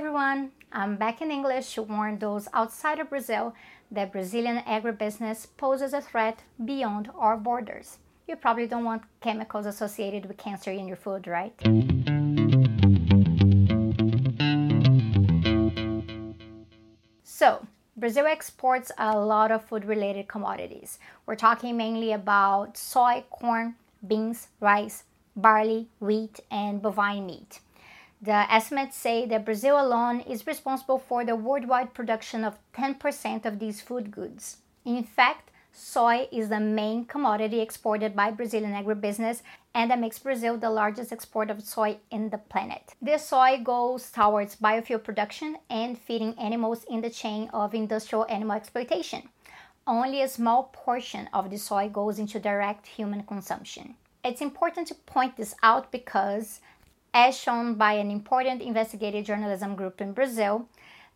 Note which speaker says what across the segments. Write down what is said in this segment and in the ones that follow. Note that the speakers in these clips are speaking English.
Speaker 1: everyone, I'm back in English to warn those outside of Brazil that Brazilian agribusiness poses a threat beyond our borders. You probably don't want chemicals associated with cancer in your food, right? So, Brazil exports a lot of food related commodities. We're talking mainly about soy, corn, beans, rice, barley, wheat, and bovine meat. The estimates say that Brazil alone is responsible for the worldwide production of 10% of these food goods. In fact, soy is the main commodity exported by Brazilian agribusiness and that makes Brazil the largest exporter of soy in the planet. This soy goes towards biofuel production and feeding animals in the chain of industrial animal exploitation. Only a small portion of the soy goes into direct human consumption. It's important to point this out because as shown by an important investigative journalism group in Brazil,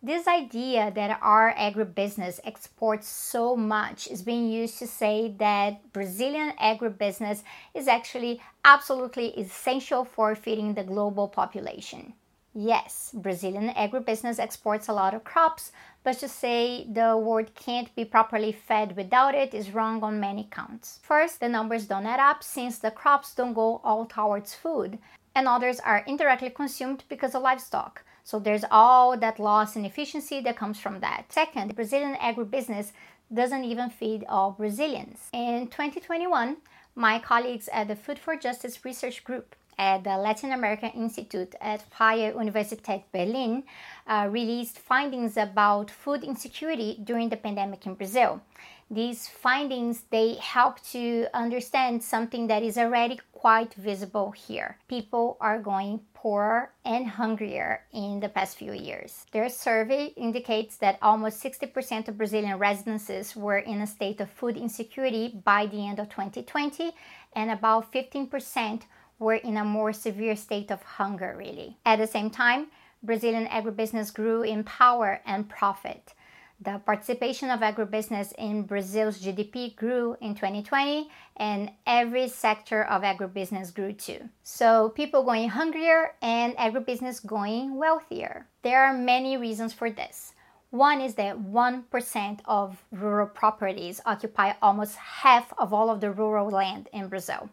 Speaker 1: this idea that our agribusiness exports so much is being used to say that Brazilian agribusiness is actually absolutely essential for feeding the global population. Yes, Brazilian agribusiness exports a lot of crops, but to say the world can't be properly fed without it is wrong on many counts. First, the numbers don't add up since the crops don't go all towards food and others are indirectly consumed because of livestock. So there's all that loss in efficiency that comes from that. Second, Brazilian agribusiness doesn't even feed all Brazilians. In 2021, my colleagues at the Food for Justice Research Group at the Latin American Institute at Freie Universität Berlin uh, released findings about food insecurity during the pandemic in Brazil these findings they help to understand something that is already quite visible here. People are going poorer and hungrier in the past few years. Their survey indicates that almost 60% of brazilian residences were in a state of food insecurity by the end of 2020 and about 15% were in a more severe state of hunger really. At the same time brazilian agribusiness grew in power and profit the participation of agribusiness in Brazil's GDP grew in 2020, and every sector of agribusiness grew too. So, people going hungrier and agribusiness going wealthier. There are many reasons for this. One is that 1% of rural properties occupy almost half of all of the rural land in Brazil.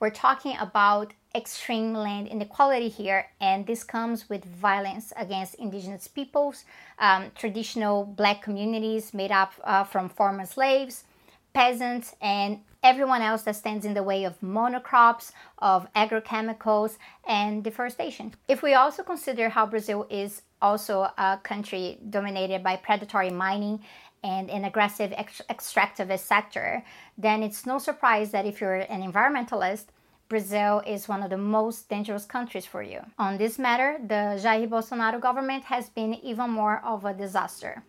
Speaker 1: We're talking about extreme land inequality here, and this comes with violence against indigenous peoples, um, traditional black communities made up uh, from former slaves, peasants, and everyone else that stands in the way of monocrops, of agrochemicals, and deforestation. If we also consider how Brazil is also a country dominated by predatory mining and an aggressive ex- extractivist sector, then it's no surprise that if you're an environmentalist, Brazil is one of the most dangerous countries for you. On this matter, the Jair Bolsonaro government has been even more of a disaster.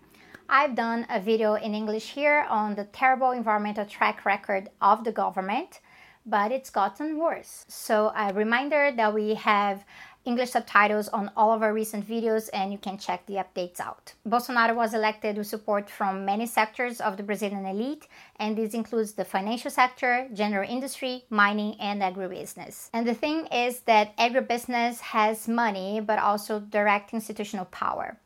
Speaker 1: I've done a video in English here on the terrible environmental track record of the government, but it's gotten worse. So, a reminder that we have English subtitles on all of our recent videos and you can check the updates out. Bolsonaro was elected with support from many sectors of the Brazilian elite, and this includes the financial sector, general industry, mining, and agribusiness. And the thing is that agribusiness has money but also direct institutional power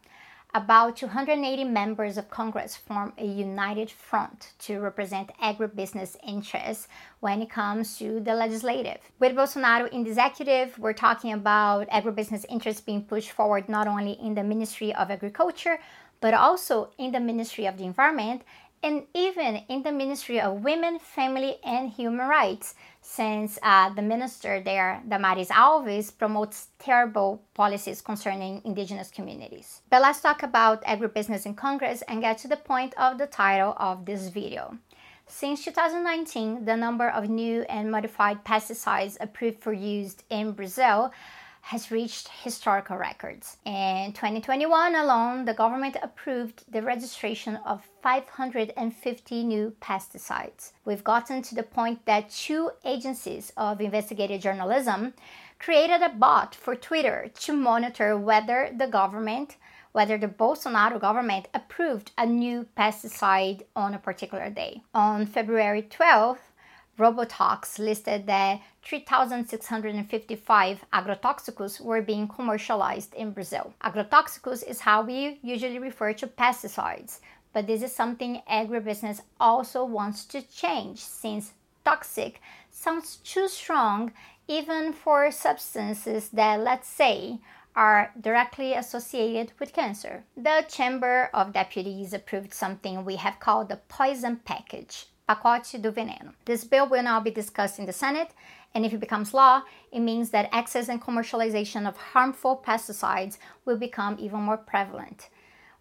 Speaker 1: about 280 members of Congress form a united front to represent agribusiness interests when it comes to the legislative. With Bolsonaro in the executive, we're talking about agribusiness interests being pushed forward not only in the Ministry of Agriculture, but also in the Ministry of the Environment and even in the Ministry of Women, Family, and Human Rights, since uh, the minister there, Damares Alves, promotes terrible policies concerning indigenous communities. But let's talk about agribusiness in Congress and get to the point of the title of this video. Since 2019, the number of new and modified pesticides approved for use in Brazil has reached historical records. In 2021 alone, the government approved the registration of 550 new pesticides. We've gotten to the point that two agencies of investigative journalism created a bot for Twitter to monitor whether the government whether the Bolsonaro government approved a new pesticide on a particular day. On February 12th, Robotox listed that 3,655 agrotóxicos were being commercialized in Brazil. Agrotóxicos is how we usually refer to pesticides, but this is something agribusiness also wants to change since toxic sounds too strong even for substances that, let's say, are directly associated with cancer. The Chamber of Deputies approved something we have called the poison package, pacote do veneno. This bill will now be discussed in the Senate, and if it becomes law, it means that access and commercialization of harmful pesticides will become even more prevalent.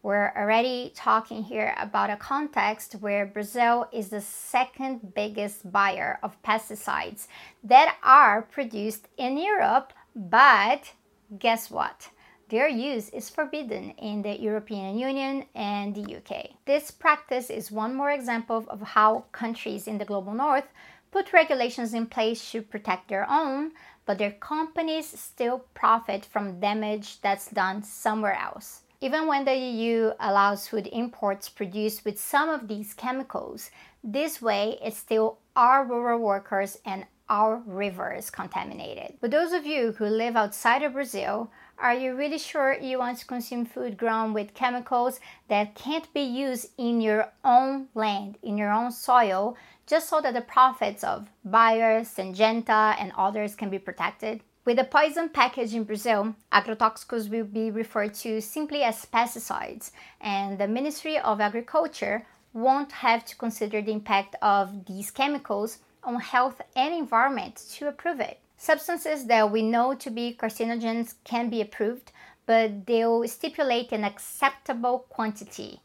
Speaker 1: We're already talking here about a context where Brazil is the second biggest buyer of pesticides that are produced in Europe, but guess what? Their use is forbidden in the European Union and the UK. This practice is one more example of how countries in the global north put regulations in place to protect their own, but their companies still profit from damage that's done somewhere else. Even when the EU allows food imports produced with some of these chemicals, this way it's still our rural workers and our rivers contaminated. But those of you who live outside of Brazil, are you really sure you want to consume food grown with chemicals that can't be used in your own land, in your own soil, just so that the profits of Bayer, Syngenta, and others can be protected? With the poison package in Brazil, agrotóxicos will be referred to simply as pesticides, and the Ministry of Agriculture won't have to consider the impact of these chemicals on health and environment to approve it. Substances that we know to be carcinogens can be approved, but they'll stipulate an acceptable quantity.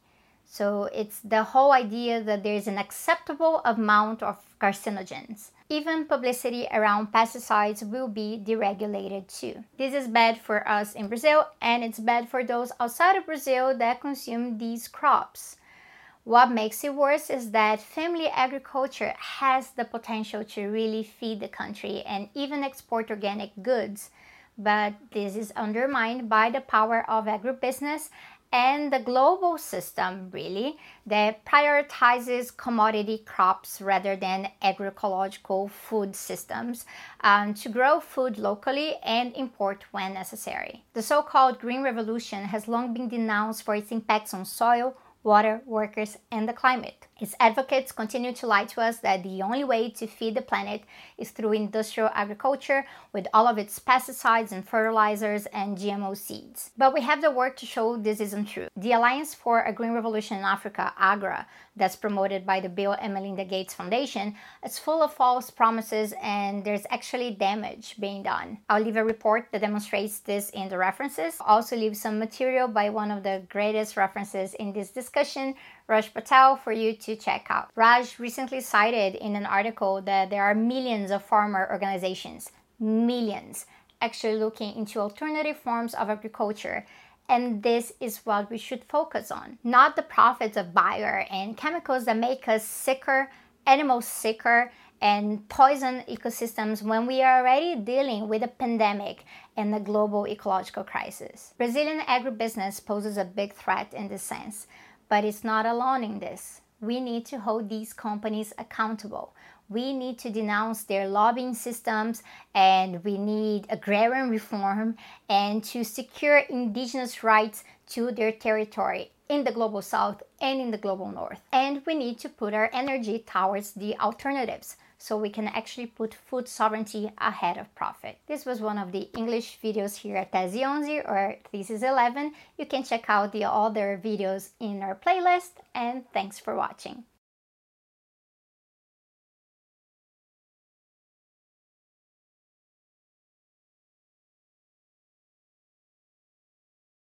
Speaker 1: So it's the whole idea that there's an acceptable amount of carcinogens. Even publicity around pesticides will be deregulated too. This is bad for us in Brazil and it's bad for those outside of Brazil that consume these crops. What makes it worse is that family agriculture has the potential to really feed the country and even export organic goods. But this is undermined by the power of agribusiness and the global system really that prioritizes commodity crops rather than agroecological food systems um, to grow food locally and import when necessary. The so called Green Revolution has long been denounced for its impacts on soil, water, workers, and the climate. Its advocates continue to lie to us that the only way to feed the planet is through industrial agriculture with all of its pesticides and fertilizers and GMO seeds. But we have the work to show this isn't true. The Alliance for a Green Revolution in Africa, AGRA, that's promoted by the Bill and Melinda Gates Foundation, is full of false promises and there's actually damage being done. I'll leave a report that demonstrates this in the references. I'll also leave some material by one of the greatest references in this discussion, Raj Patel for you to check out. Raj recently cited in an article that there are millions of farmer organizations, millions, actually looking into alternative forms of agriculture. And this is what we should focus on, not the profits of Bayer and chemicals that make us sicker, animals sicker, and poison ecosystems when we are already dealing with a pandemic and a global ecological crisis. Brazilian agribusiness poses a big threat in this sense. But it's not alone in this. We need to hold these companies accountable. We need to denounce their lobbying systems and we need agrarian reform and to secure indigenous rights to their territory in the global south and in the global north. And we need to put our energy towards the alternatives so we can actually put food sovereignty ahead of profit. This was one of the English videos here at Tese 11 or Thesis 11. You can check out the other videos in our playlist and thanks for watching.